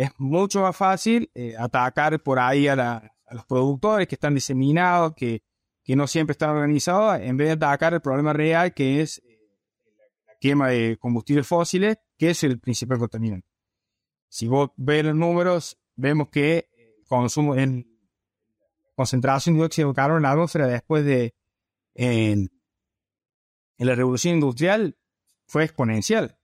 es mucho más fácil eh, atacar por ahí a, los productores que están diseminados, que, que, no siempre están organizados, en vez de atacar el problema real que es eh, la quema de combustibles fósiles, que es el principal contaminante. Si vos ves los números, vemos que el consumo en concentración de dióxido de carbono en la atmósfera después de en, la revolución industrial fue exponencial.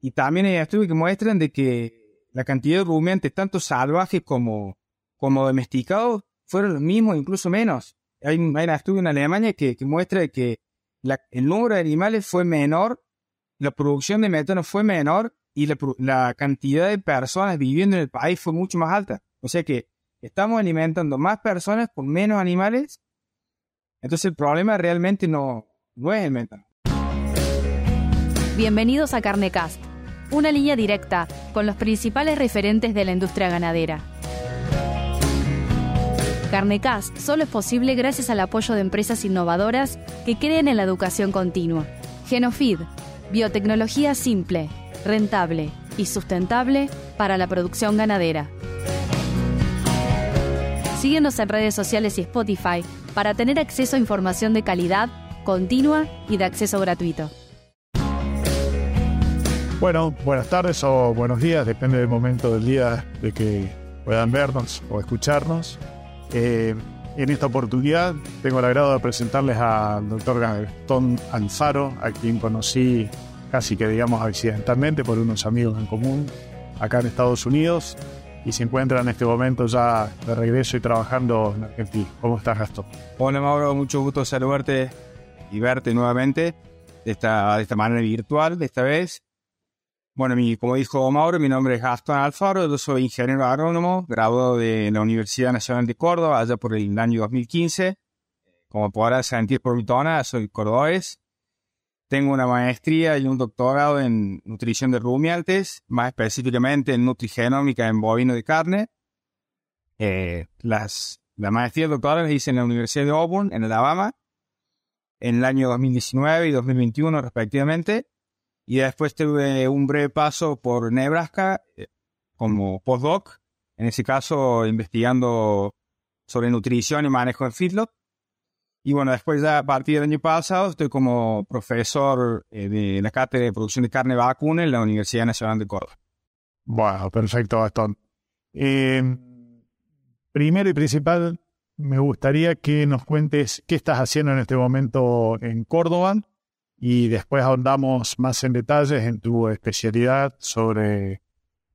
Y también hay estudios que muestran de que la cantidad de rumiantes, tanto salvajes como, como domesticados, fueron los mismos, incluso menos. Hay, un estudio en Alemania que, muestra que el número de animales fue menor, la producción de metano fue menor y la, la, cantidad de personas viviendo en el país fue mucho más alta. O sea que estamos alimentando más personas con menos animales. Entonces el problema realmente no, no es el metano. Bienvenidos a Carnecast, una línea directa con los principales referentes de la industria ganadera. Carnecast solo es posible gracias al apoyo de empresas innovadoras que creen en la educación continua. Genofeed, biotecnología simple, rentable y sustentable para la producción ganadera. Síguenos en redes sociales y Spotify para tener acceso a información de calidad, continua y de acceso gratuito. Bueno, buenas tardes o buenos días, depende del momento del día de que puedan vernos o escucharnos. Eh, en esta oportunidad tengo el agrado de presentarles al doctor Gastón Alfaro, a quien conocí casi que digamos accidentalmente por unos amigos en común acá en Estados Unidos y se encuentra en este momento ya de regreso y trabajando en Argentina. ¿Cómo estás, Gastón? Hola, Mauro, mucho gusto saludarte y verte nuevamente de esta, de esta manera virtual, de esta vez. Bueno, mi, como dijo Mauro, mi nombre es Gastón Alfaro, yo soy ingeniero agrónomo, graduado de la Universidad Nacional de Córdoba, allá por el año 2015. Como podrás sentir por mi tona, soy cordobés, tengo una maestría y un doctorado en nutrición de rumiantes, más específicamente en nutrigenómica en bovino de carne. Eh, las, la maestría y doctorado las hice en la Universidad de Auburn, en Alabama, en el año 2019 y 2021 respectivamente. Y después tuve un breve paso por Nebraska eh, como postdoc, en ese caso investigando sobre nutrición y manejo en feedlot. Y bueno, después ya a partir del año pasado estoy como profesor eh, de la cátedra de producción de carne vacuna en la Universidad Nacional de Córdoba. Bueno, perfecto, Gastón. Eh, primero y principal, me gustaría que nos cuentes qué estás haciendo en este momento en Córdoba y después ahondamos más en detalles en tu especialidad sobre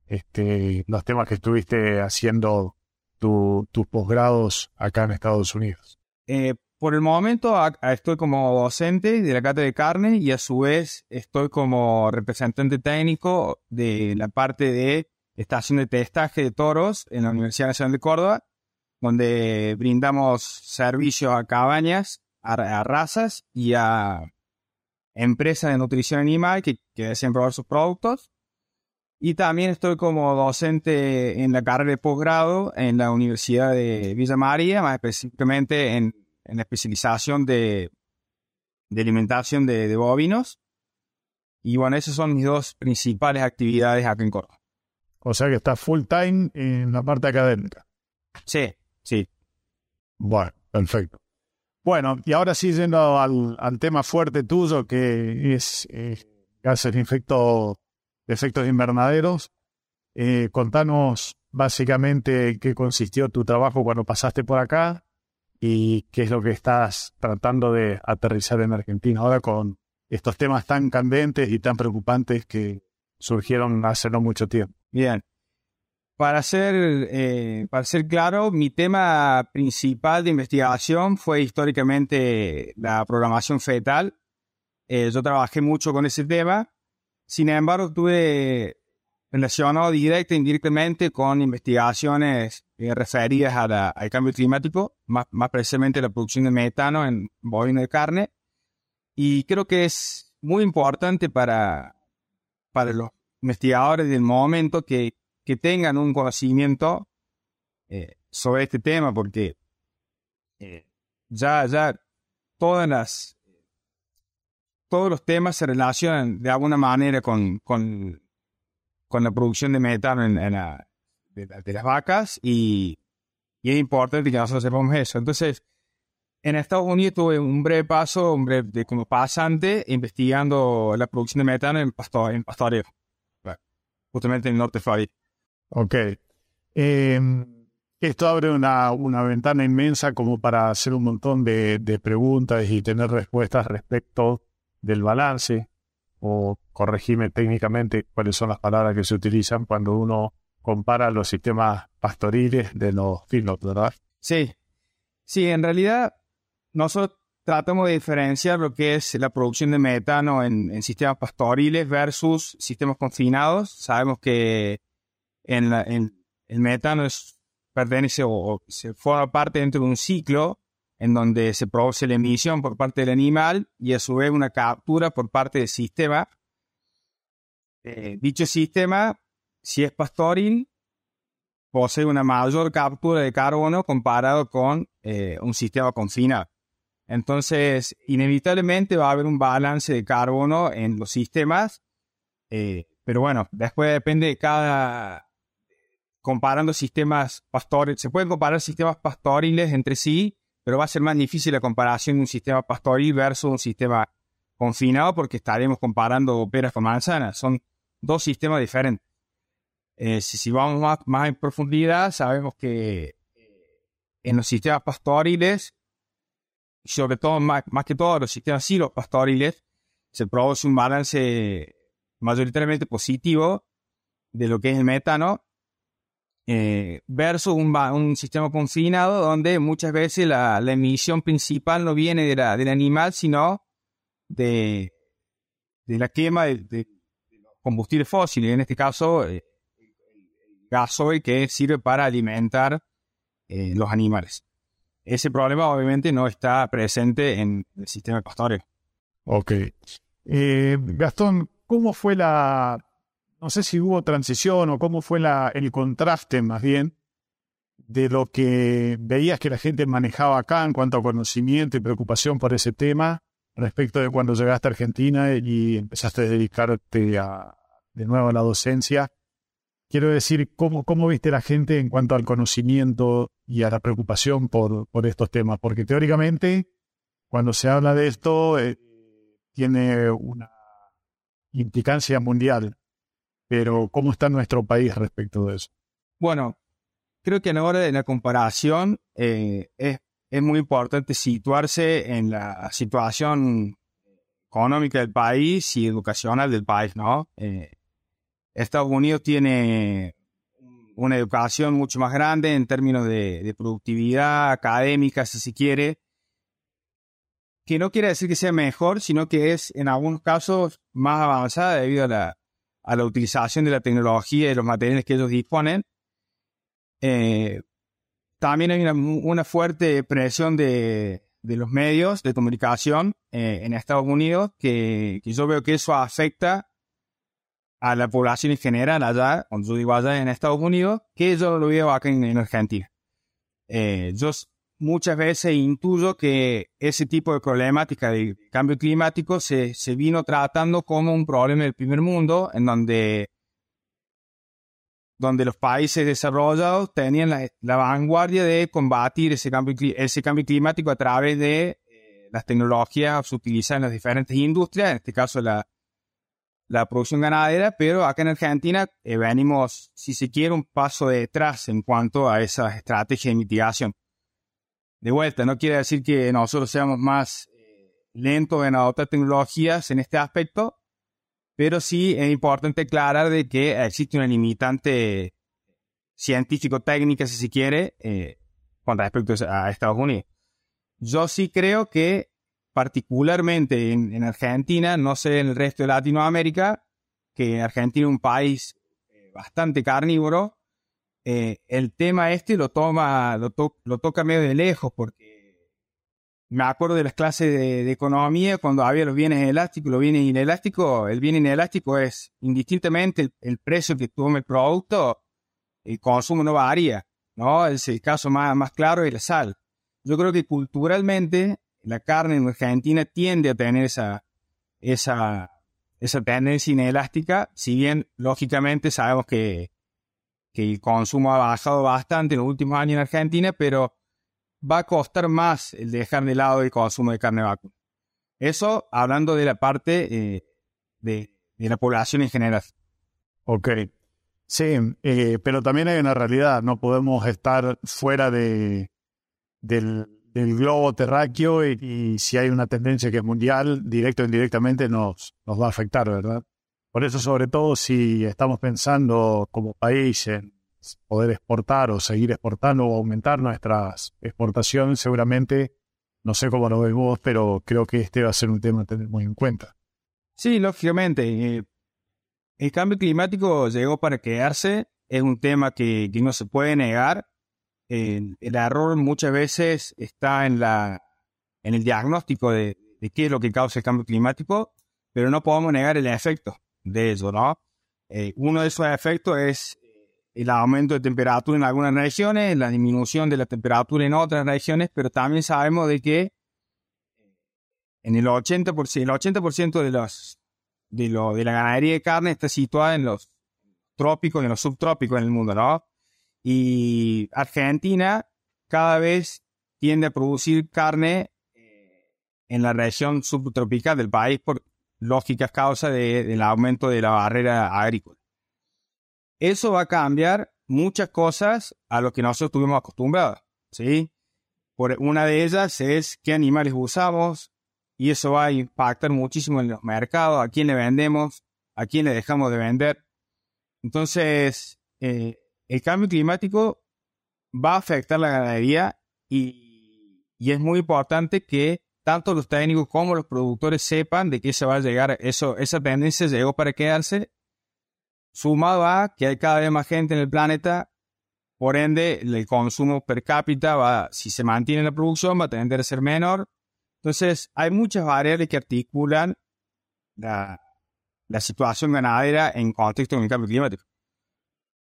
este, los temas que estuviste haciendo tus posgrados acá en Estados Unidos. Eh, por el momento estoy como docente de la cátedra de carne y a su vez estoy como representante técnico de la parte de estación de testaje de toros en la Universidad Nacional de Córdoba, donde brindamos servicios a cabañas, a, razas y a empresas de nutrición animal que, que probar sus productos. Y también estoy como docente en la carrera de posgrado en la Universidad de Villa María, más específicamente en en la especialización de, alimentación de, bovinos. Y bueno, esas son mis dos principales actividades acá en Córdoba. O sea que está full time en la parte académica. Sí, sí. Bueno, perfecto. Bueno, y ahora sí yendo al, tema fuerte tuyo, que es eh, gases de, efectos invernaderos. Eh, contanos básicamente qué consistió tu trabajo cuando pasaste por acá y qué es lo que estás tratando de aterrizar en Argentina ahora con estos temas tan candentes y tan preocupantes que surgieron hace no mucho tiempo. Bien. Para ser, eh, para ser claro, mi tema principal de investigación fue históricamente la programación fetal. Eh, yo trabajé mucho con ese tema. Sin embargo, tuve relacionado directa e indirectamente con investigaciones eh, referidas al cambio climático, más, más precisamente la producción de metano en bovino de carne. Y creo que es muy importante para, para los investigadores del momento que, que tengan un conocimiento eh, sobre este tema, porque eh, ya, ya todas las, todos los temas se relacionan de alguna manera con, la producción de metano en, la, de, las vacas y, es importante que nosotros sepamos eso. Entonces, en Estados Unidos tuve un breve paso, un breve como pasante, investigando la producción de metano en, pastor, en pastoreo, justamente en el norte de Florida. Ok. Em, esto abre una, una, ventana inmensa como para hacer un montón de, de preguntas y tener respuestas respecto del balance o corregime técnicamente cuáles son las palabras que se utilizan cuando uno compara los sistemas pastoriles de los feedlots, ¿verdad? Sí, sí, en realidad nosotros tratamos de diferenciar lo que es la producción de metano en, sistemas pastoriles versus sistemas confinados. Sabemos que en, el metano es, pertenece o, se forma parte dentro de un ciclo en donde se produce la emisión por parte del animal y a su vez una captura por parte del sistema. Eh, dicho sistema, si es pastoril, posee una mayor captura de carbono comparado con eh, un sistema confinado. Entonces, inevitablemente va a haber un balance de carbono en los sistemas, eh, pero bueno, después depende de cada, comparando sistemas pastoriles, se pueden comparar sistemas pastoriles entre sí, pero va a ser más difícil la comparación de un sistema pastoril versus un sistema confinado porque estaremos comparando peras con manzanas. Son dos sistemas diferentes. Eh, si, vamos más, en profundidad, sabemos que eh, en los sistemas pastoriles, sobre todo más, que todo los sistemas silos pastoriles, se produce un balance mayoritariamente positivo de lo que es el metano eh, versus un, sistema confinado donde muchas veces la, emisión principal no viene de la, del animal, sino de, de la quema de, combustibles fósiles, en este caso eh, el gasoil que sirve para alimentar eh, los animales. Ese problema obviamente no está presente en el sistema pastoreo. Ok. Gastón, ¿cómo fue la, no sé si hubo transición o cómo fue la, el contraste más bien de lo que veías que la gente manejaba acá en cuanto a conocimiento y preocupación por ese tema respecto de cuando llegaste a Argentina y empezaste a dedicarte a, de nuevo a la docencia. Quiero decir, ¿cómo, ¿cómo viste la gente en cuanto al conocimiento y a la preocupación por, por estos temas? Porque teóricamente, cuando se habla de esto, eh, tiene una implicancia mundial pero ¿cómo está nuestro país respecto de eso? Bueno, creo que en hora de la comparación eh, es, muy importante situarse en la situación económica del país y educacional del país, ¿no? Eh, Estados Unidos tiene una educación mucho más grande en términos de, de, productividad académica, si se quiere, que no quiere decir que sea mejor, sino que es en algunos casos más avanzada debido a la, a la utilización de la tecnología y los materiales que ellos disponen. Eh, también hay una, fuerte presión de, los medios de comunicación eh, en Estados Unidos que, yo veo que eso afecta a la población en general allá, cuando yo digo allá en Estados Unidos, que yo lo veo acá en, Argentina. Eh, muchas veces intuyo que ese tipo de problemática de cambio climático se, se vino tratando como un problema del primer mundo, en donde, donde los países desarrollados tenían la, vanguardia de combatir ese cambio, ese cambio climático a través de eh, las tecnologías utilizadas en las diferentes industrias, en este caso la, la producción ganadera, pero acá en Argentina eh, venimos, si se quiere, un paso detrás en cuanto a esas estrategias de mitigación de vuelta, no quiere decir que nosotros seamos más eh, lentos en adoptar tecnologías en este aspecto, pero sí es importante aclarar de que existe una limitante científico-técnica, si se quiere, eh, con respecto a Estados Unidos. Yo sí creo que particularmente en, Argentina, no sé en el resto de Latinoamérica, que Argentina es un país eh, bastante carnívoro, eh, el tema este lo toma, lo, lo, toca medio de lejos, porque me acuerdo de las clases de, economía cuando había los bienes elásticos los bienes inelásticos. El bien inelástico es indistintamente el, precio que toma el producto, el consumo no varía, ¿no? Es el caso más, más claro de la sal. Yo creo que culturalmente la carne en Argentina tiende a tener esa, esa, esa tendencia inelástica, si bien lógicamente sabemos que que el consumo ha bajado bastante en los últimos años en Argentina, pero va a costar más el dejar de lado el consumo de carne vacuna. Eso hablando de la parte eh, de, la población en general. Ok. Sí, eh, pero también hay una realidad, no podemos estar fuera de, del, globo terráqueo y, si hay una tendencia que es mundial, directo o indirectamente nos, nos va a afectar, ¿verdad? Por eso, sobre todo, si estamos pensando como país en poder exportar o seguir exportando o aumentar nuestras exportaciones, seguramente, no sé cómo lo ves vos, pero creo que este va a ser un tema a tener muy en cuenta. Sí, lógicamente. Eh, el cambio climático llegó para quedarse, es un tema que, no se puede negar. el error muchas veces está en, la, en el diagnóstico de qué es lo que causa el cambio climático, pero no podemos negar el efecto de eso, ¿no? Eh, uno de esos efectos es eh, el aumento de temperatura en algunas regiones, la disminución de la temperatura en otras regiones, pero también sabemos de que eh, en el 80%, el 80% de, los, de, lo, de la ganadería de carne está situada en los trópicos y en los subtrópicos en el mundo, ¿no? Y Argentina cada vez tiende a producir carne en la región subtropical del país por, lógicas causas del aumento de la barrera agrícola. Eso va a cambiar muchas cosas a lo que nosotros estuvimos acostumbrados, ¿sí? Por una de ellas es qué animales usamos y eso va a impactar muchísimo en los mercados, a quién le vendemos, a quién le dejamos de vender. Entonces, eh, el cambio climático va a afectar la ganadería y, y es muy importante que tanto los técnicos como los productores sepan de qué se va a llegar. Eso, esa tendencia llegó para quedarse, sumado a que hay cada vez más gente en el planeta, por ende el consumo per cápita va, si se mantiene la producción, va a tender a ser menor. Entonces, hay muchas variables que articulan la, la situación ganadera en contexto con el cambio climático.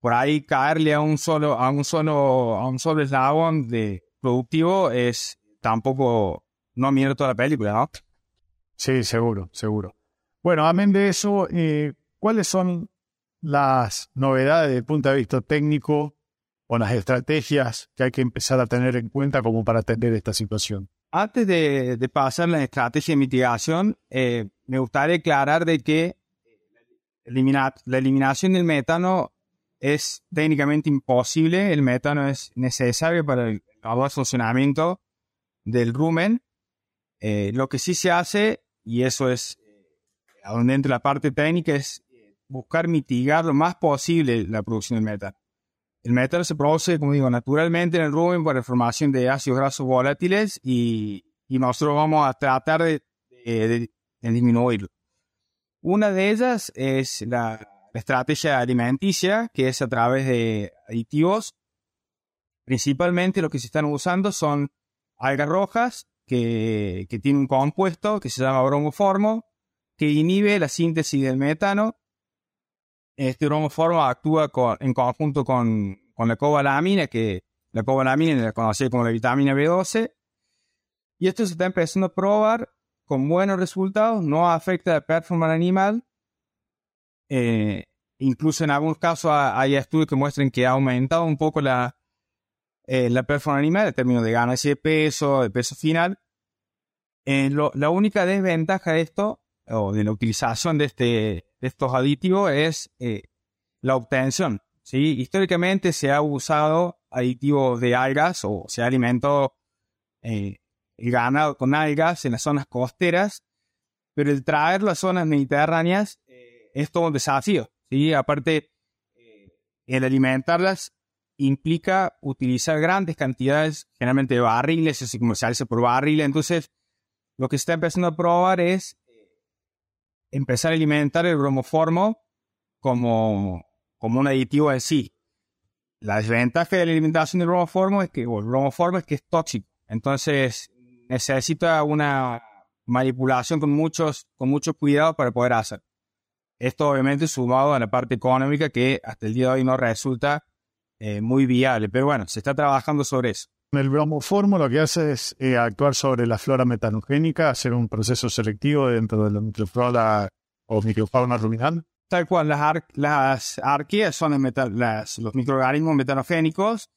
Por ahí caerle a un solo, a un solo, a un solo eslabón de productivo es tampoco no miro toda la película, ¿no? Sí, seguro, seguro. Bueno, amén de eso, eh, ¿cuáles son las novedades desde el punto de vista técnico o las estrategias que hay que empezar a tener en cuenta como para atender esta situación? Antes de, pasar a la estrategia de mitigación, eh, me gustaría aclarar de que eliminar, la eliminación del metano es técnicamente imposible. El metano es necesario para el, el funcionamiento del rumen eh, lo que sí se hace, y eso es eh, a donde entra la parte técnica, es eh, buscar mitigar lo más posible la producción del metano. El metano se produce, como digo, naturalmente en el rumen por la formación de ácidos grasos volátiles y, nosotros vamos a tratar de, disminuirlo. Una de ellas es la, la estrategia alimenticia, que es a través de aditivos. Principalmente lo que se están usando son algas rojas que, tiene un compuesto que se llama bromoformo, que inhibe la síntesis del metano. Este bromoformo actúa en conjunto con, la cobalamina, que la cobalamina la conocida como la vitamina B12. Y esto se está empezando a probar con buenos resultados, no afecta la performance animal. Eh, incluso en algunos casos hay estudios que muestran que ha aumentado un poco la, eh, la performance animal en términos de ganancia de peso, de peso final. Eh, la única desventaja de esto, o de la utilización de, este, de estos aditivos, es eh, la obtención. ¿sí? Históricamente se ha usado aditivos de algas o se ha alimentado el ganado con algas en las zonas costeras, pero el traerlo a zonas mediterráneas es todo un desafío. ¿sí? Aparte, el alimentarlas implica utilizar grandes cantidades, generalmente de barriles, se comercializa por barriles. Entonces, lo que se está empezando a probar es eh, empezar a alimentar el bromoformo como, como un aditivo en sí. La desventaja de la alimentación del bromoformo es que, el bromoformo es que es tóxico. Entonces, necesita una manipulación con muchos, con mucho cuidado para poder hacer. Esto obviamente sumado a la parte económica que hasta el día de hoy no resulta eh, muy viable. Pero bueno, se está trabajando sobre eso. El bromoformo lo que hace es eh, actuar sobre la flora metanogénica, hacer un proceso selectivo dentro de la microflora o microfauna ruminal. Tal cual, las, las arqueas son las, los microorganismos metanogénicos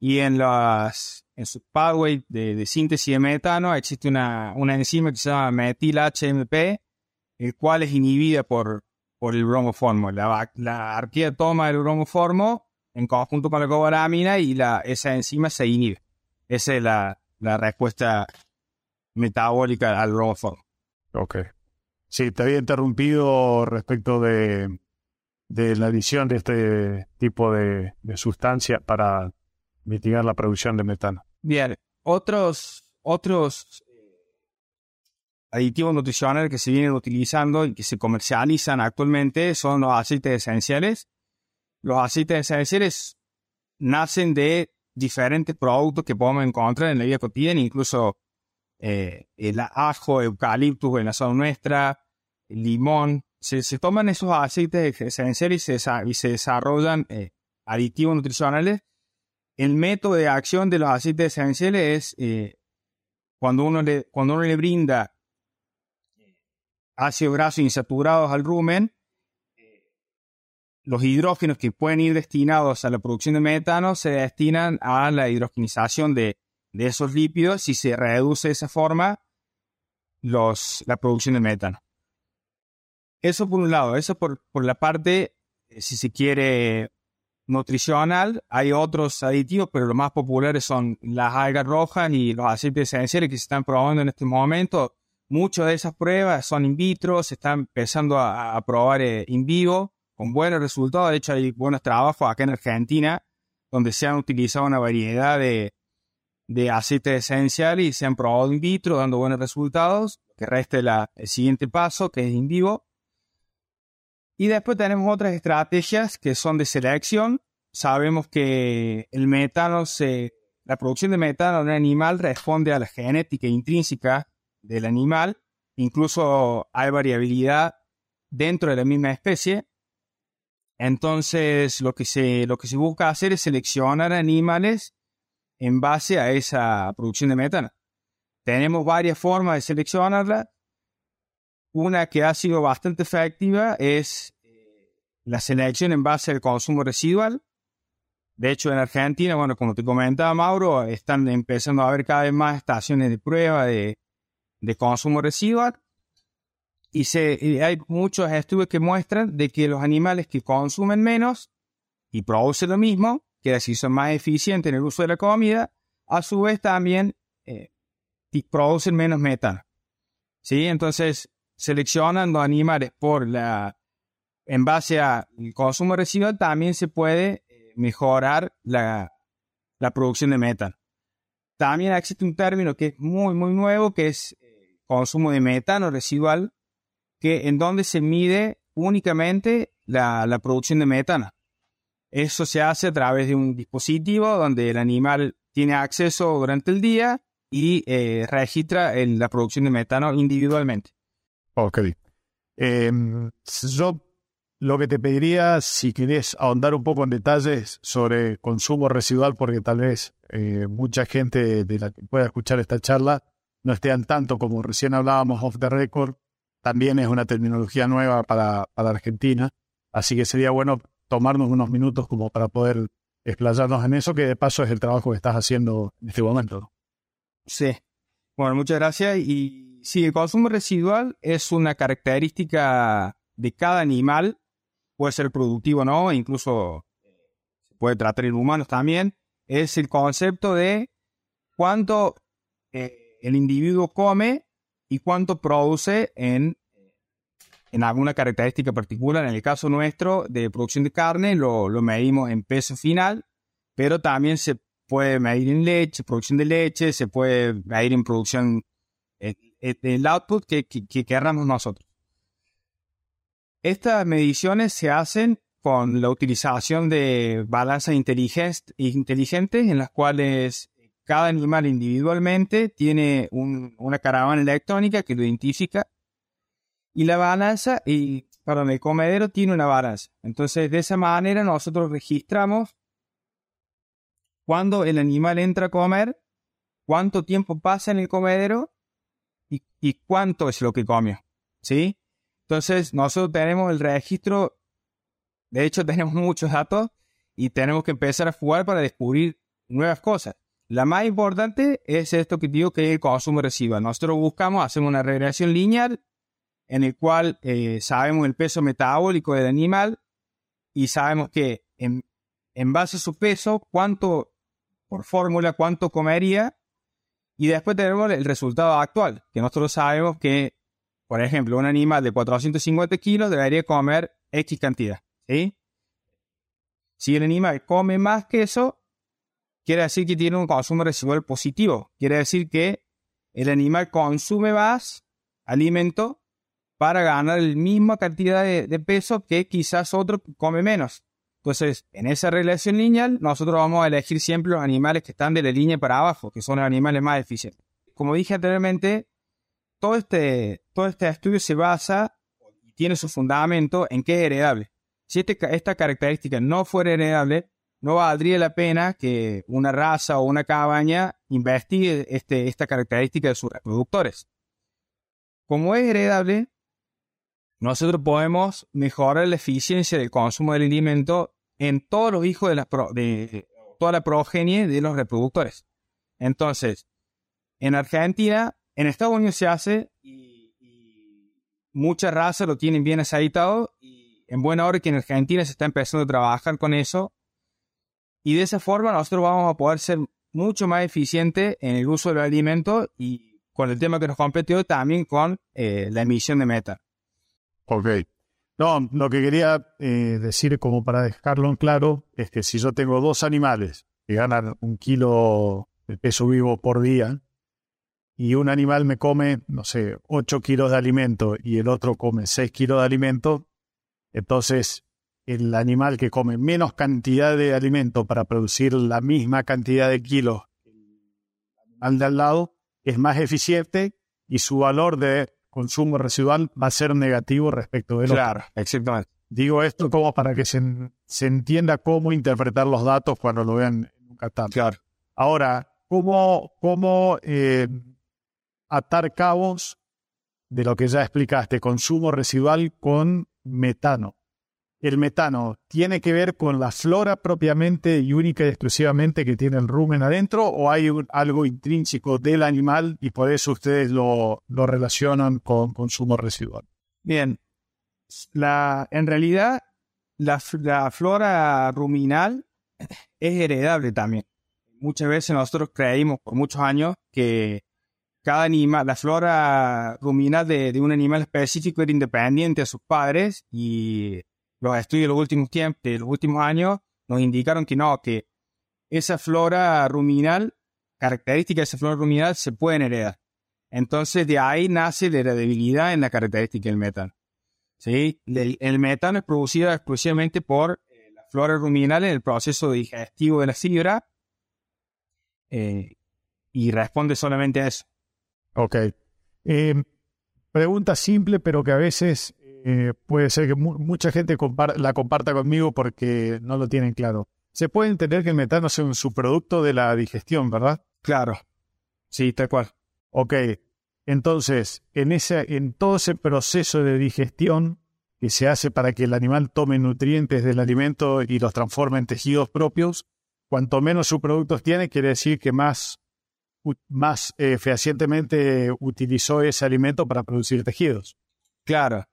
y en, las, en su pathway de, síntesis de metano existe una, una enzima que se llama metil-HMP, el cual es inhibida por, por el bromoformo. La, la arquea toma el bromoformo en conjunto con la cobalamina y la, esa enzima se inhibe. Esa es la, la respuesta metabólica al bromoformo. Ok. Sí, te había interrumpido respecto de, de la adición de este tipo de, de sustancias para mitigar la producción de metano. Bien, otros, otros aditivos nutricionales que se vienen utilizando y que se comercializan actualmente son los aceites esenciales. Los aceites esenciales nacen de diferentes productos que podemos encontrar en la vida cotidiana, incluso eh, el ajo, eucaliptus en la zona nuestra, el limón. Se, toman esos aceites esenciales y se, desarrollan eh, aditivos nutricionales. El método de acción de los aceites esenciales es eh, cuando, uno le, cuando uno le brinda ácidos grasos insaturados al rumen, los hidrógenos que pueden ir destinados a la producción de metano se destinan a la hidrogenización de, esos lípidos y se reduce de esa forma los, la producción de metano. Eso por un lado, eso por, por la parte, eh, si se quiere, nutricional. Hay otros aditivos, pero los más populares son las algas rojas y los aceites esenciales que se están probando en este momento. Muchas de esas pruebas son in vitro, se están empezando a, probar eh, in vivo con buenos resultados. De hecho, hay buenos trabajos acá en Argentina donde se han utilizado una variedad de, de aceites esenciales y se han probado in vitro dando buenos resultados. Que resta el siguiente paso, que es in vivo. Y después tenemos otras estrategias que son de selección. Sabemos que el metano la producción de metano en un animal responde a la genética intrínseca del animal. Incluso hay variabilidad dentro de la misma especie. Entonces, lo que se, lo que se busca hacer es seleccionar animales en base a esa producción de metano. Tenemos varias formas de seleccionarla. Una que ha sido bastante efectiva es eh, la selección en base al consumo residual. De hecho, en Argentina, bueno, como te comentaba Mauro, están empezando a haber cada vez más estaciones de prueba de, de consumo residual y, se, hay muchos estudios que muestran de que los animales que consumen menos y producen lo mismo, que así son más eficientes en el uso de la comida, a su vez también eh, producen menos metano. ¿Sí? Entonces, seleccionando animales por la, en base al consumo residual, también se puede eh, mejorar la, la producción de metano. También existe un término que es muy, muy nuevo, que es consumo de metano residual, que en donde se mide únicamente la, producción de metano. Eso se hace a través de un dispositivo donde el animal tiene acceso durante el día y eh, registra la producción de metano individualmente. Ok. Em, yo lo que te pediría, si querés ahondar un poco en detalles sobre consumo residual, porque tal vez eh, mucha gente de la que pueda escuchar esta charla no estén tanto como recién hablábamos off the record, también es una terminología nueva para, para Argentina, así que sería bueno tomarnos unos minutos como para poder explayarnos en eso, que de paso es el trabajo que estás haciendo en este momento. Sí. Bueno, muchas gracias. Y sí, el consumo residual es una característica de cada animal, puede ser productivo no, incluso se puede tratar en humanos también, es el concepto de cuánto eh, el individuo come y cuánto produce en, en alguna característica particular. En el caso nuestro de producción de carne lo, medimos en peso final, pero también se puede medir en leche, producción de leche, se puede medir en producción, eh, eh, el output que, que, queramos nosotros. Estas mediciones se hacen con la utilización de balanzas inteligentes en las cuales cada animal individualmente tiene una caravana electrónica que lo identifica y la balanza, y, perdón, el comedero tiene una balanza. Entonces, de esa manera nosotros registramos cuando el animal entra a comer, cuánto tiempo pasa en el comedero y, cuánto es lo que comió. ¿Sí? Entonces, nosotros tenemos el registro, de hecho tenemos muchos datos y tenemos que empezar a jugar para descubrir nuevas cosas. La más importante es esto que digo que es el consumo residual. Nosotros buscamos hacer una regresión lineal en el cual eh, sabemos el peso metabólico del animal y sabemos que en, en base a su peso, cuánto, por fórmula, cuánto comería y después tenemos el resultado actual, que nosotros sabemos que, por ejemplo, un animal de 450 kilos debería comer X cantidad. ¿sí? Si el animal come más que eso, quiere decir que tiene un consumo residual positivo. Quiere decir que el animal consume más alimento para ganar la misma cantidad de, peso que quizás otro come menos. Entonces, en esa relación lineal, nosotros vamos a elegir siempre los animales que están de la línea para abajo, que son los animales más eficientes. Como dije anteriormente, todo este, todo este estudio se basa y tiene su fundamento en que es heredable. Si este esta característica no fuera heredable, no valdría la pena que una raza o una cabaña investigue este, esta característica de sus reproductores. Como es heredable, nosotros podemos mejorar la eficiencia del consumo del alimento en todos los hijos de, toda la progenie de los reproductores. Entonces, en Argentina, en Estados Unidos se hace y, y muchas razas lo tienen bien aceitado y en buena hora que en Argentina se está empezando a trabajar con eso y de esa forma nosotros vamos a poder ser mucho más eficientes en el uso del alimento y con el tema que nos compete hoy también con eh, la emisión de meta. Ok. No, lo que quería eh, decir como para dejarlo en claro es que si yo tengo dos animales que ganan un kilo de peso vivo por día y un animal me come, no sé, 8 kilos de alimento y el otro come 6 kilos de alimento, entonces el animal que come menos cantidad de alimento para producir la misma cantidad de kilos que el animal de al lado es más eficiente y su valor de consumo residual va a ser negativo respecto de otro. Claro, exactamente. Digo esto como para que se, entienda cómo interpretar los datos cuando lo vean en un catastro. Claro. Ahora, ¿cómo, cómo eh, atar cabos de lo que ya explicaste, consumo residual con metano? El metano tiene que ver con la flora propiamente y única y exclusivamente que tiene el rumen adentro o hay algo intrínseco del animal y por eso ustedes lo, relacionan con consumo residual? Bien, la, en realidad la, flora ruminal es heredable también. Muchas veces nosotros creímos por muchos años que cada animal, la flora ruminal de, de un animal específico era independiente a sus padres y los estudios de los últimos tiempos, de los últimos años, nos indicaron que no, que esa flora ruminal, características de esa flora ruminal se pueden heredar. Entonces de ahí nace la heredabilidad en la característica del metano. ¿Sí? El, metano es producido exclusivamente por eh, la flora ruminal en el proceso digestivo de la fibra eh, y responde solamente a eso. Ok. Eh, pregunta simple, pero que a veces eh, puede ser que mucha gente la comparta conmigo porque no lo tienen claro. Se puede entender que el metano sea un subproducto de la digestión, ¿verdad? Claro. Sí, tal cual. Ok. Entonces, en, ese, en todo ese proceso de digestión que se hace para que el animal tome nutrientes del alimento y los transforme en tejidos propios, cuanto menos subproductos tiene, quiere decir que más, más eh, fehacientemente utilizó ese alimento para producir tejidos. Claro.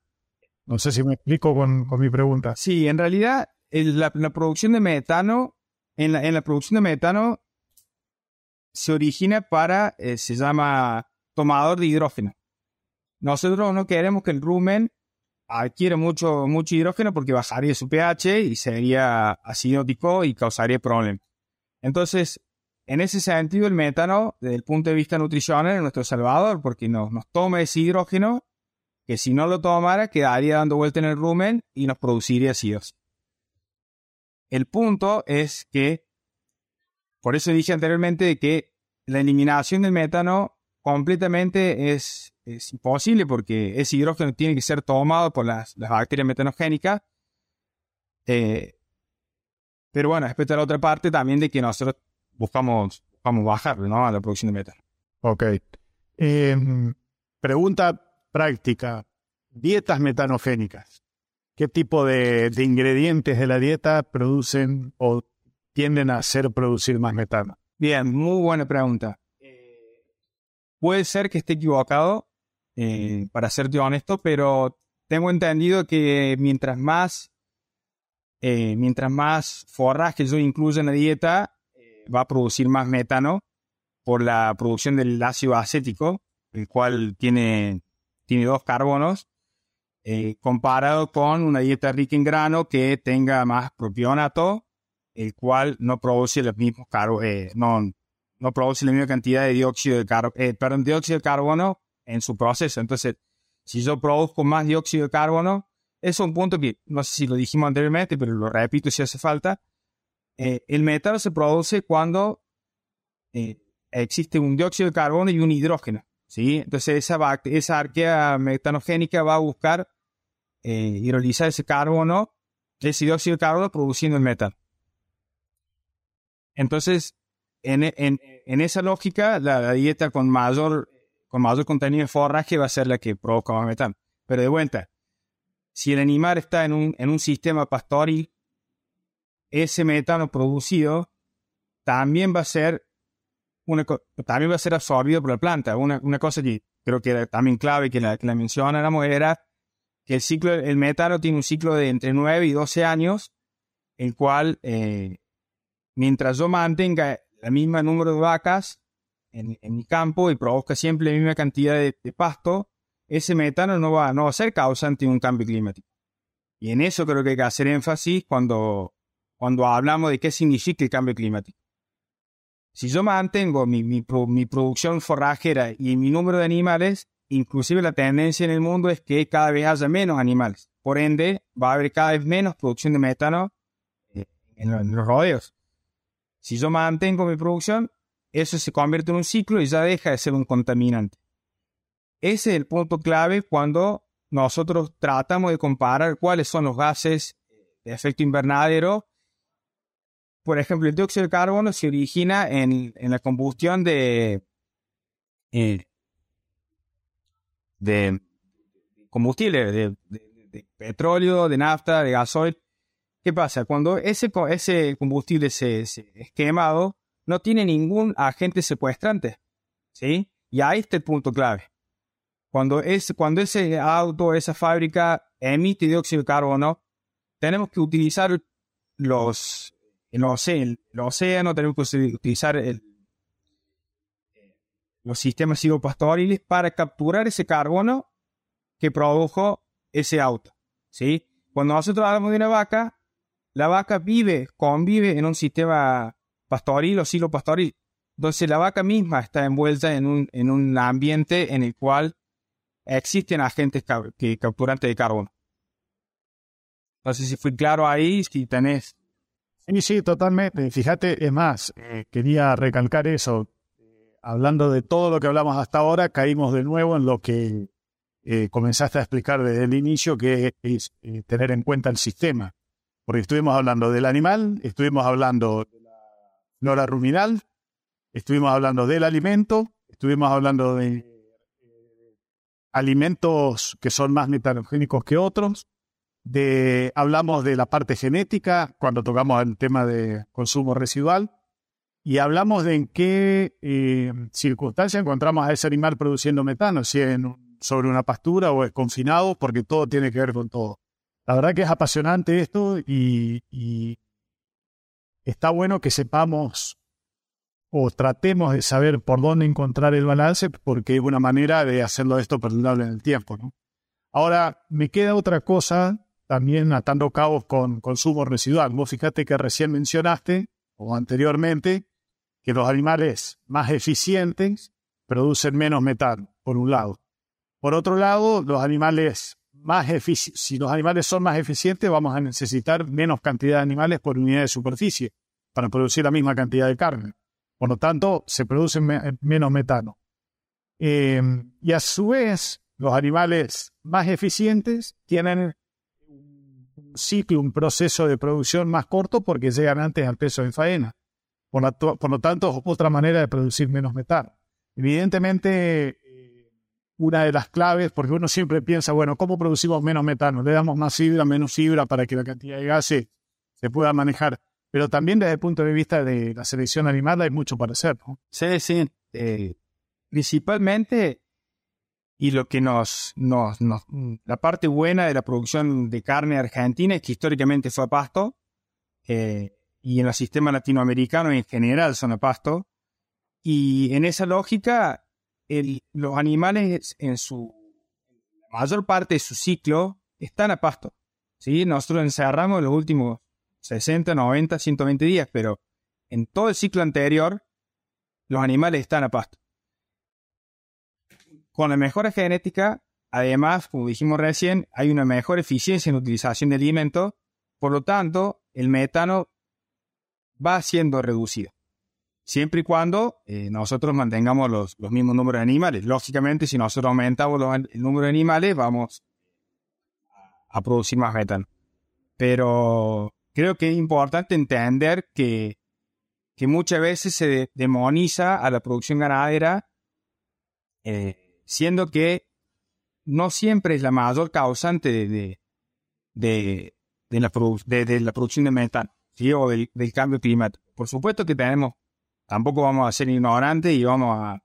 No sé si me explico con, mi pregunta. Sí, en realidad la, producción de metano, en la, en la, producción de metano se origina para, eh, se llama tomador de hidrógeno. Nosotros no queremos que el rumen adquiera mucho, mucho hidrógeno porque bajaría su pH y sería acidótico y causaría problemas. Entonces, en ese sentido, el metano, desde el punto de vista nutricional, es nuestro salvador porque nos, nos toma ese hidrógeno que si no lo tomara quedaría dando vuelta en el rumen y nos produciría ácidos. El punto es que, por eso dije anteriormente que la eliminación del metano completamente es, imposible porque ese hidrógeno tiene que ser tomado por las, bacterias metanogénicas. Eh, pero bueno, respecto a la otra parte también de que nosotros buscamos, buscamos bajar a la producción de metano. Ok. Em, pregunta práctica. dietas metanogénicas. ¿Qué tipo de, ingredientes de la dieta producen o tienden a hacer producir más metano? Bien, muy buena pregunta. puede ser que esté equivocado, eh, para serte honesto, pero tengo entendido que mientras más, eh, mientras más forraje yo incluya en la dieta, eh, va a producir más metano por la producción del ácido acético, el cual tiene, tiene dos carbonos, eh, comparado con una dieta rica en grano que tenga más propionato, el cual no produce los mismos carbonos, no, no produce la misma cantidad de dióxido de, carbono, perdón, dióxido de carbono en su proceso. Entonces, si yo produzco más dióxido de carbono, es un punto que no sé si lo dijimos anteriormente, pero lo repito si hace falta. Eh, el metano se produce cuando eh, existe un dióxido de carbono y un hidrógeno. ¿Sí? Entonces esa, esa arquea metanogénica va a buscar eh, hidrolizar ese carbono, ese dióxido de carbono produciendo el metano. Entonces, en, esa lógica, la, dieta con mayor, con mayor contenido de forraje va a ser la que provoca más metano. Pero de vuelta, si el animal está en un, en un sistema pastoril, ese metano producido también va a ser también va a ser absorbido por la planta. Una, cosa que creo que era también clave que la, que la mencionáramos era que el ciclo, el metano tiene un ciclo de entre 9 y 12 años, el cual, eh, mientras yo mantenga el mismo número de vacas en, mi campo y produzca siempre la misma cantidad de, pasto, ese metano no va, no va a ser causante de un cambio climático. Y en eso creo que hay que hacer énfasis cuando, cuando hablamos de qué significa el cambio climático. Si yo mantengo mi, mi, producción forrajera y mi número de animales, inclusive la tendencia en el mundo es que cada vez haya menos animales. Por ende, va a haber cada vez menos producción de metano eh, en los rodeos. Si yo mantengo mi producción, eso se convierte en un ciclo y ya deja de ser un contaminante. Ese es el punto clave cuando nosotros tratamos de comparar cuáles son los gases de efecto invernadero por ejemplo, el dióxido de carbono se origina en, la combustión de, eh, de combustible, de, petróleo, de nafta, de gasoil. ¿Qué pasa? Cuando ese, ese combustible se, es quemado, no tiene ningún agente secuestrante. ¿Sí? Y ahí está el punto clave. Cuando, es, cuando ese auto, esa fábrica emite dióxido de carbono, tenemos que utilizar los, en los océanos, tenemos que utilizar los sistemas silvopastoriles para capturar ese carbono que produjo ese auto. ¿sí? Cuando nosotros hablamos de una vaca, la vaca vive, convive en un sistema pastoril o silopastoril. Entonces la vaca misma está envuelta en un, en un ambiente en el cual existen agentes que capturantes de carbono. No sé si fui claro ahí, si tenés Sí, sí, totalmente. Fíjate, es más, eh, quería recalcar eso. Hablando de todo lo que hablamos hasta ahora, caímos de nuevo en lo que eh, comenzaste a explicar desde el inicio, que es eh, tener en cuenta el sistema. Porque estuvimos hablando del animal, estuvimos hablando de la flora ruminal, estuvimos hablando del alimento, estuvimos hablando de alimentos que son más metanogénicos que otros, de, hablamos de la parte genética cuando tocamos el tema de consumo residual y hablamos de en qué eh, circunstancia encontramos a ese animal produciendo metano, si es sobre una pastura o es confinado, porque todo tiene que ver con todo. La verdad que es apasionante esto y, está bueno que sepamos o tratemos de saber por dónde encontrar el balance, porque es una manera de hacerlo esto perdurable en el tiempo. Ahora, me queda otra cosa también atando cabos con consumo residual. Vos fíjate que recién mencionaste, o anteriormente, que los animales más eficientes producen menos metano, por un lado. Por otro lado, los animales más si los animales son más eficientes, vamos a necesitar menos cantidad de animales por unidad de superficie para producir la misma cantidad de carne. Por lo tanto, se produce menos metano. Eh, y a su vez, los animales más eficientes tienen ciclo, un proceso de producción más corto porque llegan antes al peso de faena. Por, lo tanto, otra manera de producir menos metano. Evidentemente, eh, una de las claves, porque uno siempre piensa, bueno, ¿cómo producimos menos metano? Le damos más fibra, menos fibra para que la cantidad de gases se pueda manejar. Pero también desde el punto de vista de la selección animal hay mucho para hacer. Sí, sí. Eh, principalmente, y lo que nos, nos, nos, la parte buena de la producción de carne argentina es que históricamente fue a pasto, eh, y en el sistema latinoamericano en general son a pasto, y en esa lógica, el, los animales en su la mayor parte de su ciclo están a pasto. ¿sí? Nosotros encerramos los últimos 60, 90, 120 días, pero en todo el ciclo anterior, los animales están a pasto. Con la mejora genética, además, como dijimos recién, hay una mejor eficiencia en la utilización de alimentos, por lo tanto, el metano va siendo reducido. Siempre y cuando eh, nosotros mantengamos los, los, mismos números de animales. Lógicamente, si nosotros aumentamos los, el número de animales, vamos a producir más metano. Pero creo que es importante entender que, que muchas veces se demoniza a la producción ganadera, eh, siendo que no siempre es la mayor causante de, de, de, de la, de, la, producción de metano ¿sí? o del, cambio climático. Por supuesto que tenemos, tampoco vamos a ser ignorantes y vamos a,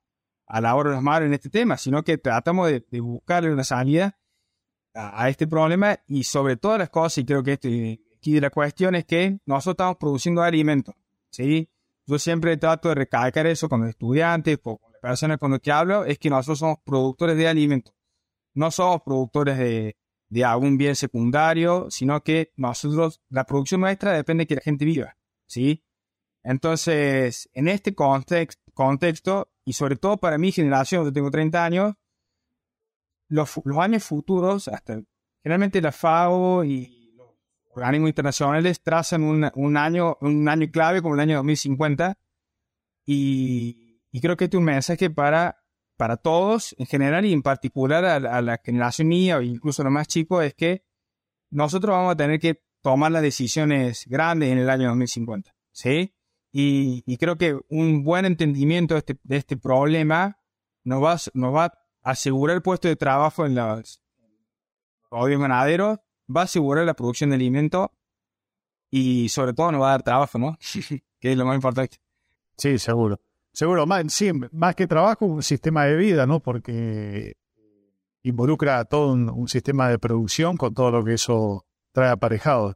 a la hora de las madres en este tema, sino que tratamos de, de buscarle una salida a, este problema y sobre todas las cosas, y creo que este y la cuestión es que nosotros estamos produciendo alimentos, ¿sí? Yo siempre trato de recalcar eso con los estudiantes, con personas con que hablo, es que nosotros somos productores de alimentos. No somos productores de, de algún bien secundario, sino que nosotros, la producción nuestra depende de que la gente viva, ¿sí? Entonces, en este contexto, contexto y sobre todo para mi generación, yo tengo 30 años, los, los años futuros, hasta generalmente la FAO y organismos internacionales trazan un, un, año, un año clave como el año 2050 y, y creo que es un mensaje para, para todos en general y en particular a, a la generación mía o incluso a los más chicos es que nosotros vamos a tener que tomar las decisiones grandes en el año 2050, ¿sí? Y, creo que un buen entendimiento de este, de este problema nos va, nos va a asegurar el puesto de trabajo en los odios ganaderos va a asegurar la producción de alimento y sobre todo nos va a dar trabajo, ¿no? que es lo más importante. Sí, seguro. Seguro, más, sí, más que trabajo, un sistema de vida, ¿no? Porque involucra todo un, sistema de producción con todo lo que eso trae aparejado.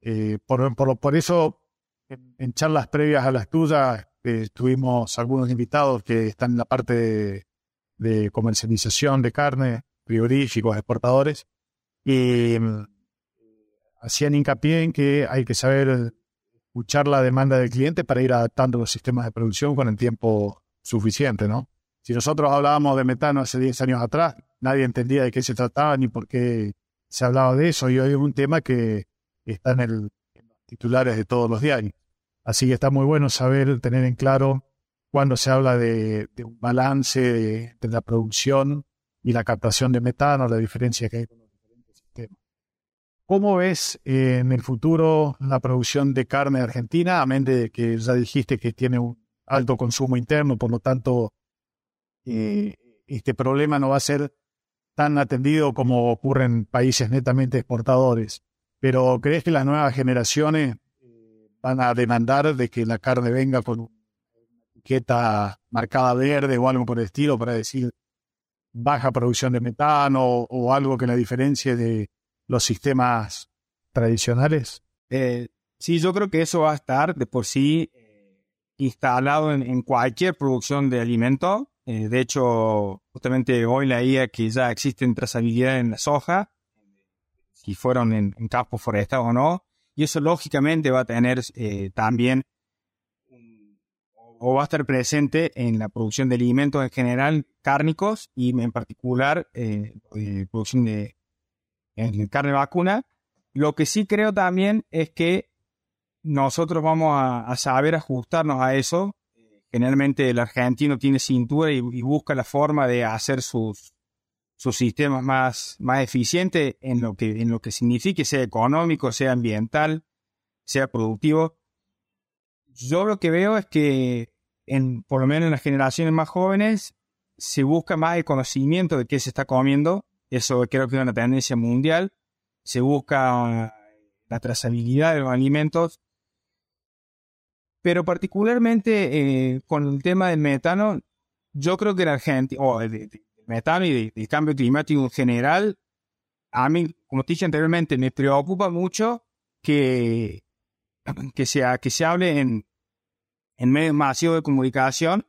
Eh, por, por, eso, en, charlas previas a las tuyas, eh, tuvimos algunos invitados que están en la parte de, de comercialización de carne, frigoríficos, exportadores, y mm, hacían hincapié en que hay que saber escuchar la demanda del cliente para ir adaptando los sistemas de producción con el tiempo suficiente, ¿no? Si nosotros hablábamos de metano hace 10 años atrás, nadie entendía de qué se trataba ni por qué se hablaba de eso, y hoy es un tema que está en, el, en los titulares de todos los diarios. Así que está muy bueno saber, tener en claro cuando se habla de, un balance de, de, la producción y la captación de metano, la diferencia que hay con ¿Cómo ves eh, en el futuro la producción de carne argentina, a mente de que ya dijiste que tiene un alto consumo interno, por lo tanto, eh, este problema no va a ser tan atendido como ocurre en países netamente exportadores? Pero ¿crees que las nuevas generaciones eh, van a demandar de que la carne venga con una etiqueta marcada verde o algo por el estilo para decir baja producción de metano o algo que la diferencia de los sistemas tradicionales? Eh, sí, yo creo que eso va a estar de por sí eh, instalado en, cualquier producción de alimento. Eh, de hecho, justamente hoy leía que ya existen trazabilidad en la soja, si fueron en, en campos forestales o no, y eso lógicamente va a tener también o va a estar presente en la producción de alimentos en general cárnicos y en particular producción de en carne vacuna. Lo que sí creo también es que nosotros vamos a, saber ajustarnos a eso. Generalmente el argentino tiene cintura y, busca la forma de hacer sus, sus sistemas más, más eficientes en lo, que, en lo que signifique, sea económico, sea ambiental, sea productivo. Yo lo que veo es que, en, por lo menos en las generaciones más jóvenes, se busca más el conocimiento de qué se está comiendo. Eso creo que es una tendencia mundial. Se busca la trazabilidad de los alimentos. Pero particularmente eh, con el tema del metano, yo creo que en Argentina, o del metano y del cambio climático en general, a mí, como te dije anteriormente, me preocupa mucho que, que, sea, que se hable en, en medios masivos de comunicación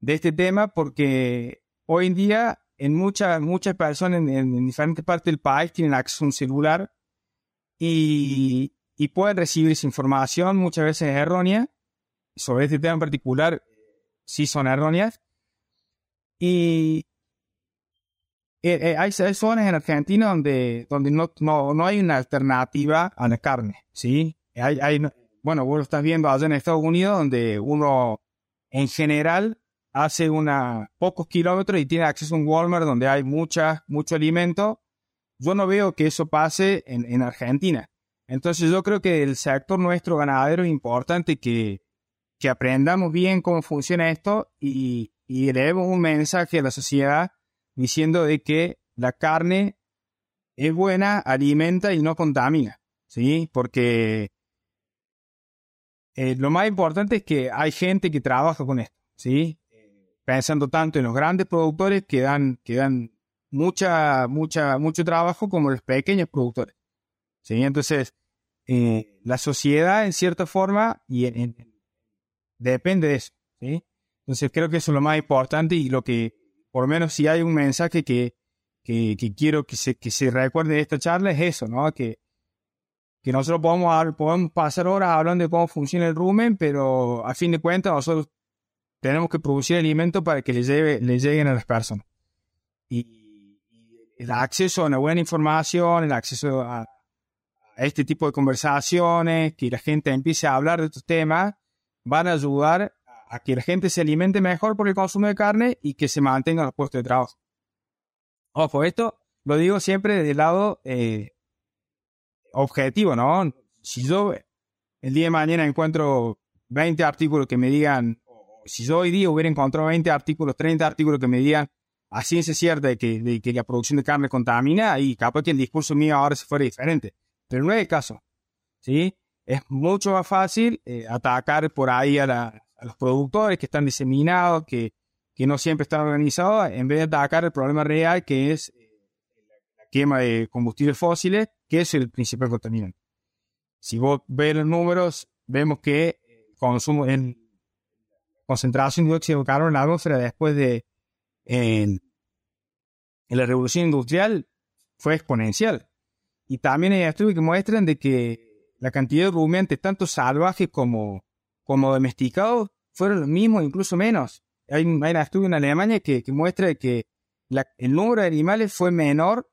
de este tema porque hoy en día en muchas muchas personas en, diferentes partes del país tienen acceso a un celular y, y pueden recibir esa información muchas veces errónea sobre este tema en particular sí son erróneas y eh, eh, hay, zonas en Argentina donde, donde no, no, no, hay una alternativa a la carne, ¿sí? Hay, hay, bueno, vos lo estás viendo allá en Estados Unidos donde uno en general hace una, pocos kilómetros y tiene acceso a un Walmart donde hay mucha, mucho alimento. Yo no veo que eso pase en, en Argentina. Entonces yo creo que el sector nuestro ganadero es importante que, que aprendamos bien cómo funciona esto y, y le demos un mensaje a la sociedad diciendo de que la carne es buena, alimenta y no contamina, ¿sí? Porque eh, lo más importante es que hay gente que trabaja con esto. Pensando tanto en los grandes productores que dan, que dan mucha, mucha, mucho trabajo como los pequeños productores. ¿sí? Entonces, eh, la sociedad en cierta forma y depende de eso. ¿sí? Entonces, creo que eso es lo más importante y lo que, por lo menos si hay un mensaje que, que, quiero que se, que se recuerde de esta charla es eso, ¿no? Que, que nosotros podemos, podemos pasar horas hablando de cómo funciona el rumen, pero a fin de cuentas nosotros tenemos que producir alimentos para que les, le lleguen a las personas. Y, el acceso a una buena información, el acceso a, este tipo de conversaciones, que la gente empiece a hablar de estos temas, van a ayudar a que la gente se alimente mejor por el consumo de carne y que se mantenga los puestos de trabajo. Ojo, esto lo digo siempre desde el lado eh, objetivo, ¿no? Si yo el día de mañana encuentro 20 artículos que me digan si yo hoy día hubiera encontrado 20 artículos, 30 artículos que me digan a ciencia cierta de que, de que la producción de carne contamina, y capaz que el discurso mío ahora se fuera diferente. Pero no es el caso. ¿sí? Es mucho más fácil eh, atacar por ahí a, los productores que están diseminados, que, que no siempre están organizados, en vez de atacar el problema real que es eh, la quema de combustibles fósiles, que es el principal contaminante. Si vos ves los números, vemos que el consumo en de dióxido de carbono en la atmósfera después de en, la revolución industrial fue exponencial. Y también hay estudios que muestran de que la cantidad de rumiantes, tanto salvajes como, como domesticados, fueron los mismos, incluso menos. Hay, un estudio en Alemania que, muestra que el número de animales fue menor,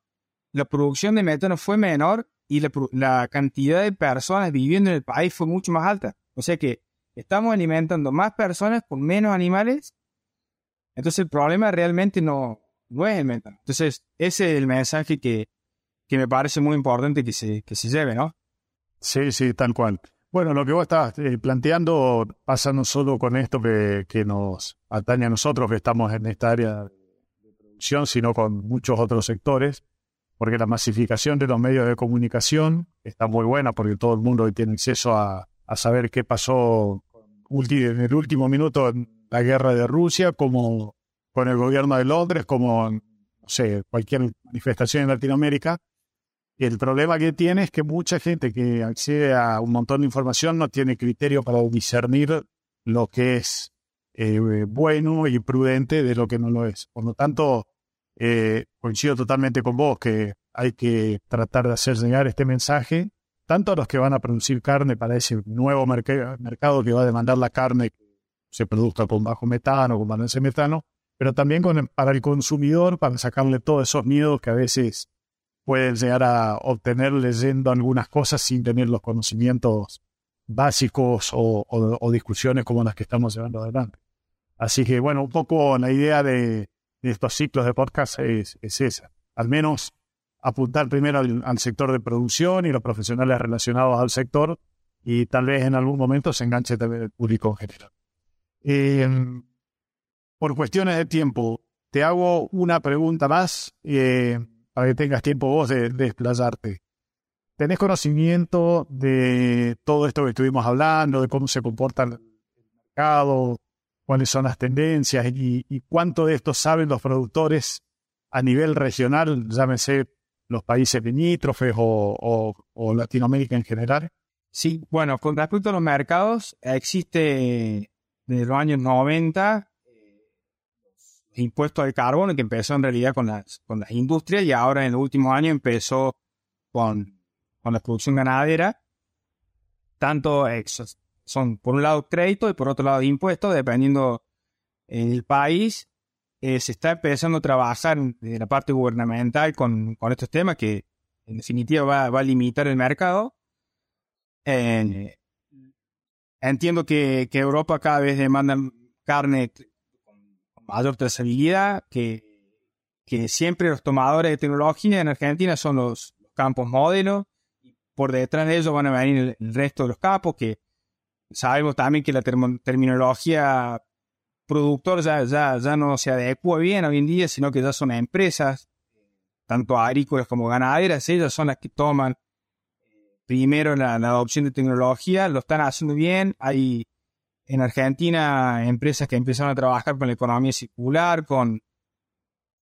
la producción de metano fue menor y la, la cantidad de personas viviendo en el país fue mucho más alta. O sea que Estamos alimentando más personas con menos animales. Entonces el problema realmente no, no es el metano. Entonces ese es el mensaje que, que me parece muy importante que se, que se lleve, ¿no? Sí, sí, tal cual. Bueno, lo que vos estás eh, planteando pasa no solo con esto que, que, nos atañe a nosotros que estamos en esta área de producción, sino con muchos otros sectores, porque la masificación de los medios de comunicación está muy buena porque todo el mundo hoy tiene acceso a, a saber qué pasó en el último minuto en la guerra de Rusia, como con el gobierno de Londres, como, no sé, cualquier manifestación en Latinoamérica. El problema que tiene es que mucha gente que accede a un montón de información no tiene criterio para discernir lo que es eh, bueno y prudente de lo que no lo es. Por lo tanto, eh, coincido totalmente con vos que hay que tratar de hacer llegar este mensaje tanto a los que van a producir carne para ese nuevo mercado que va a demandar la carne que se produzca con bajo metano, con balance metano, pero también para el consumidor, para sacarle todos esos miedos que a veces pueden llegar a obtener leyendo algunas cosas sin tener los conocimientos básicos o, discusiones como las que estamos llevando adelante. Así que bueno, un poco la idea de, estos ciclos de podcast es esa. Al menos apuntar primero al, sector de producción y los profesionales relacionados al sector y tal vez en algún momento se enganche también el público en general. Eh, por cuestiones de tiempo, te hago una pregunta más eh, para que tengas tiempo vos de, de. ¿Tenés conocimiento de todo esto que estuvimos hablando, de cómo se comporta el mercado, cuáles son las tendencias y cuánto de esto saben los productores a nivel regional, llámese los países limítrofes o, o, Latinoamérica en general? Sí, bueno, con respecto a los mercados, existe desde los años 90 eh, impuesto al carbono que empezó en realidad con las, con las industrias y ahora en los últimos años empezó con, con la producción ganadera. Tanto son por un lado crédito y por otro lado impuestos, dependiendo del país. Eh, se está empezando a trabajar en, la parte gubernamental con, con, estos temas que en definitiva va, va a limitar el mercado. Entiendo que, que, Europa cada vez demanda carne con mayor trazabilidad, que, que siempre los tomadores de tecnología en Argentina son los, campos modelo, y por detrás de ellos van a venir el, resto de los campos, que sabemos también que la terminología productor ya, ya, ya no se adecua bien hoy en día, sino que ya son empresas, tanto agrícolas como ganaderas, ellas son las que toman eh, primero la, adopción de tecnología, lo están haciendo bien. Hay en Argentina empresas que empezaron a trabajar con la economía circular, con,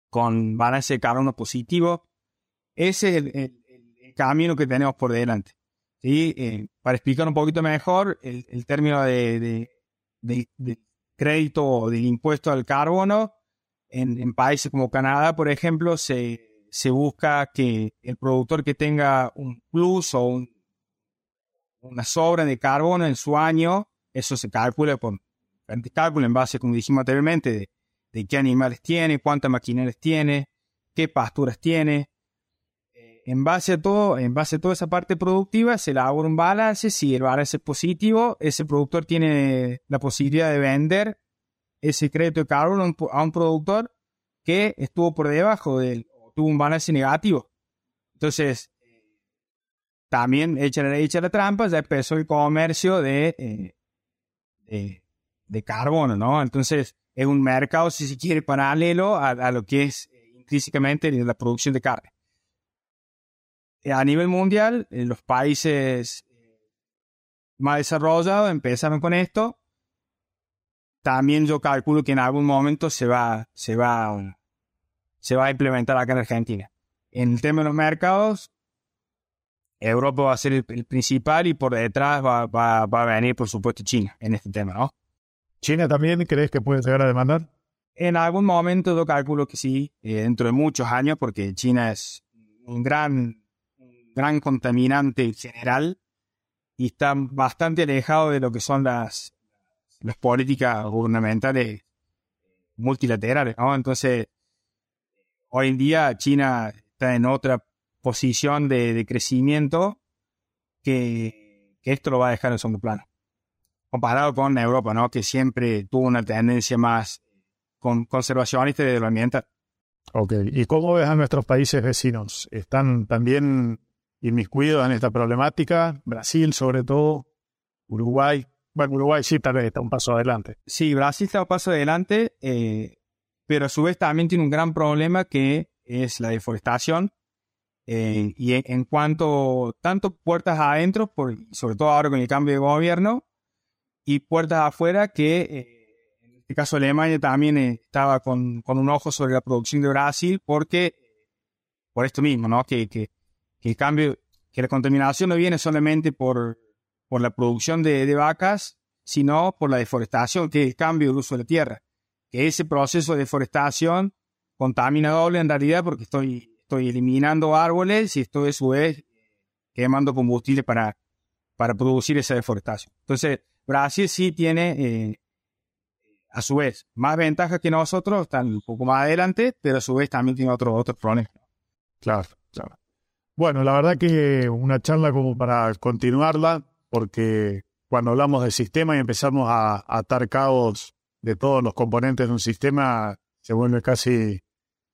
con balance de carbono positivo. Ese es el, camino que tenemos por delante. ¿sí? Eh, para explicar un poquito mejor, el, término de, de crédito o del impuesto al carbono, en, países como Canadá, por ejemplo, se, se, busca que el productor que tenga un plus o una sobra de carbono en su año, eso se calcula con cálculo en base, como dijimos anteriormente, de, de qué animales tiene, cuántas maquinarias tiene, qué pasturas tiene, en base a todo, en base a toda esa parte productiva, se elabora un balance. Si el balance es positivo, ese productor tiene la posibilidad de vender ese crédito de carbono a un productor que estuvo por debajo del, o tuvo un balance negativo. Entonces, también echa la, echa la trampa, ya empezó el comercio de, eh, de, carbono, ¿no? Entonces, es un mercado, si se quiere, paralelo a, a lo que es eh, intrínsecamente la producción de carne. Eh, a nivel mundial, eh, los países eh, más desarrollados empezaron con esto. También yo calculo que en algún momento se va, se va, se va a implementar acá en Argentina. En el tema de los mercados, Europa va a ser el, principal y por detrás va, va, va, a venir, por supuesto, China en este tema, ¿no? ¿China también crees que puede llegar a demandar? En algún momento yo calculo que sí, dentro de muchos años, porque China es un gran gran contaminante en general y está bastante alejado de lo que son las, las políticas gubernamentales multilaterales, ¿no? Entonces, hoy en día China está en otra posición de, crecimiento que, que, esto lo va a dejar en segundo plano. Comparado con Europa, ¿no? Que siempre tuvo una tendencia más con, conservacionista de lo ambiental. Ok, ¿y cómo ves a nuestros países vecinos? ¿Están también inmiscuidos en esta problemática, Brasil sobre todo, Uruguay. Bueno, Uruguay sí tal vez está un paso adelante. Sí, Brasil está un paso adelante, eh, pero a su vez también tiene un gran problema que es la deforestación. Eh, y en, cuanto tanto puertas adentro, por, sobre todo ahora con el cambio de gobierno, y puertas afuera que eh, en este caso Alemania también estaba con, con, un ojo sobre la producción de Brasil porque por esto mismo, ¿no? Que, que que el cambio, que la contaminación no viene solamente por, por la producción de, vacas, sino por la deforestación, que es el cambio del uso de la tierra. Que ese proceso de deforestación contamina doble en realidad porque estoy, estoy eliminando árboles y estoy a su vez quemando combustible para, para producir esa deforestación. Entonces, Brasil sí tiene, eh, a su vez, más ventajas que nosotros, están un poco más adelante, pero a su vez también tiene otros otros problemas. Claro. Bueno, la verdad que una charla como para continuarla, porque cuando hablamos del sistema y empezamos a, atar cabos de todos los componentes de un sistema, se vuelve casi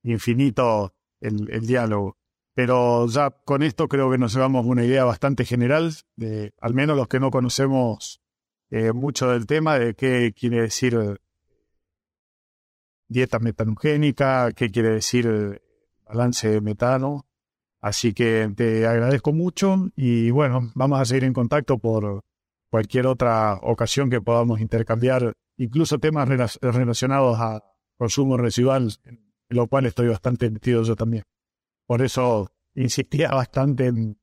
infinito el, diálogo. Pero ya con esto creo que nos llevamos una idea bastante general, de al menos los que no conocemos eh, mucho del tema, de qué quiere decir dieta metanogénica, qué quiere decir balance de metano. Así que te agradezco mucho y bueno, vamos a seguir en contacto por cualquier otra ocasión que podamos intercambiar, incluso temas relacionados a consumo residual, en lo cual estoy bastante metido yo también. Por eso insistía bastante en,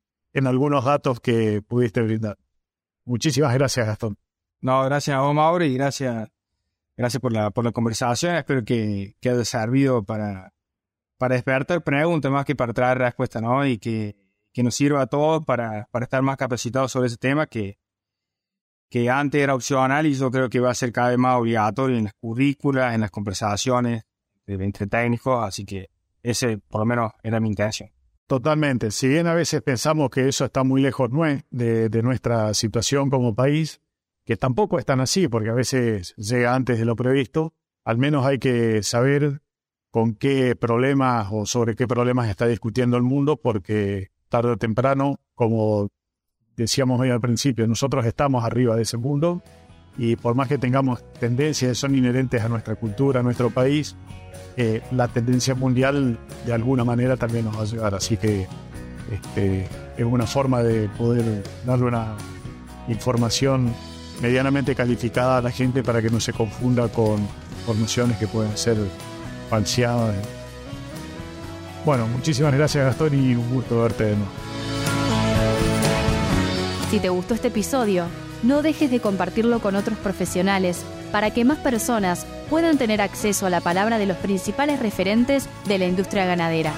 algunos datos que pudiste brindar. Muchísimas gracias, Gastón. No, gracias a vos, Mauro, y gracias, gracias por la, por la conversación. Espero que, que haya servido para, para despertar preguntas más que para traer respuestas, ¿no? Y que, que nos sirva a todos para, para estar más capacitados sobre ese tema que, que antes era opcional y yo creo que va a ser cada vez más obligatorio en las currículas, en las conversaciones entre técnicos, así que ese por lo menos era mi intención. Totalmente. Si bien a veces pensamos que eso está muy lejos de, de nuestra situación como país, que tampoco es tan así, porque a veces llega antes de lo previsto, al menos hay que saber con qué problemas o sobre qué problemas está discutiendo el mundo, porque tarde o temprano, como decíamos hoy al principio, nosotros estamos arriba de ese mundo y por más que tengamos tendencias que son inherentes a nuestra cultura, a nuestro país, eh, la tendencia mundial de alguna manera también nos va a llegar. Así que este, es una forma de poder darle una información medianamente calificada a la gente para que no se confunda con formaciones que pueden ser falseadas. Bueno, muchísimas gracias Gastón y un gusto verte de nuevo. Si te gustó este episodio, no dejes de compartirlo con otros profesionales para que más personas puedan tener acceso a la palabra de los principales referentes de la industria ganadera.